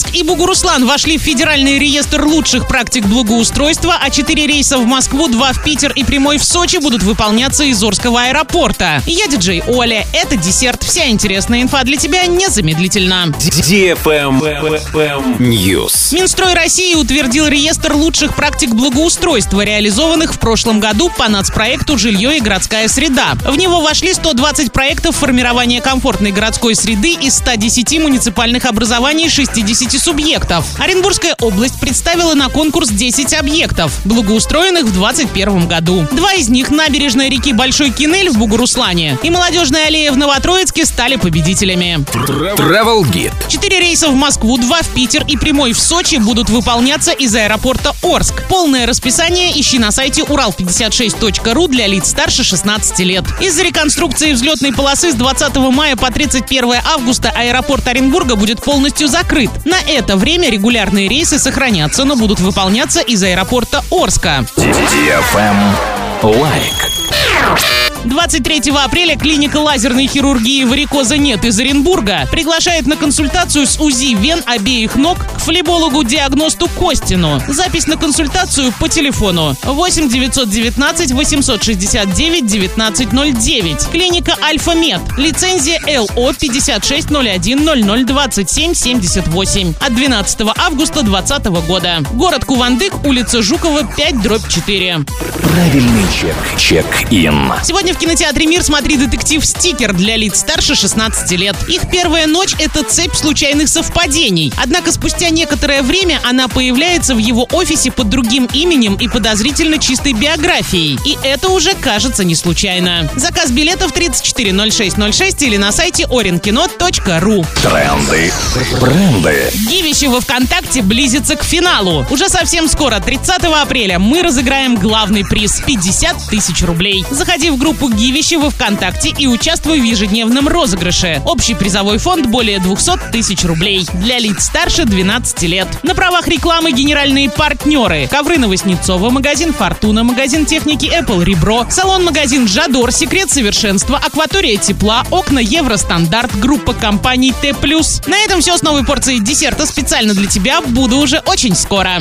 Новотроицк и Бугуруслан вошли в федеральный реестр лучших практик благоустройства, а четыре рейса в Москву, два в Питер и прямой в Сочи будут выполняться из Орского аэропорта. Я диджей Оля. Это десерт. Вся интересная инфа для тебя незамедлительно. News. Минстрой России утвердил реестр лучших практик благоустройства, реализованных в прошлом году по нацпроекту «Жилье и городская среда». В него вошли 120 проектов формирования комфортной городской среды из 110 муниципальных образований 60 субъектов. Оренбургская область представила на конкурс 10 объектов, благоустроенных в 2021 году. Два из них набережная реки Большой Кинель в Бугуруслане и молодежная аллея в Новотроицке стали победителями. Travel Guide. Четыре рейса в Москву, два в Питер и прямой в Сочи будут выполняться из аэропорта Орск. Полное расписание ищи на сайте урал56.ру для лиц старше 16 лет. Из-за реконструкции взлетной полосы с 20 мая по 31 августа аэропорт Оренбурга будет полностью закрыт. На это время регулярные рейсы сохранятся, но будут выполняться из аэропорта Орска. Лайк. 23 апреля клиника лазерной хирургии варикоза нет из Оренбурга приглашает на консультацию с УЗИ вен обеих ног к флебологу-диагносту Костину. Запись на консультацию по телефону 8 919 869 1909. Клиника Альфа Мед. Лицензия ЛО 5601 0027 78 от 12 августа 2020 года. Город Кувандык, улица Жукова, 5 дробь 4. Правильный чек. Чек-ин. Сегодня в кинотеатре «Мир» смотри детектив «Стикер» для лиц старше 16 лет. Их первая ночь — это цепь случайных совпадений. Однако спустя некоторое время она появляется в его офисе под другим именем и подозрительно чистой биографией. И это уже кажется не случайно. Заказ билетов 340606 или на сайте orinkino.ru. Тренды. Бренды. Гивище во ВКонтакте близится к финалу. Уже совсем скоро, 30 апреля, мы разыграем главный приз – 50 тысяч рублей. Заходи в группу Гивище во ВКонтакте и участвуй в ежедневном розыгрыше. Общий призовой фонд более 200 тысяч рублей. Для лиц старше 12 лет. На правах рекламы генеральные партнеры. Ковры Новоснецова, магазин Фортуна, магазин техники Apple Ребро, салон-магазин Жадор, Секрет совершенства, Акватория тепла, окна Евростандарт, группа компаний Т+. На этом все с новой порцией десерта специально для тебя. Буду уже очень скоро.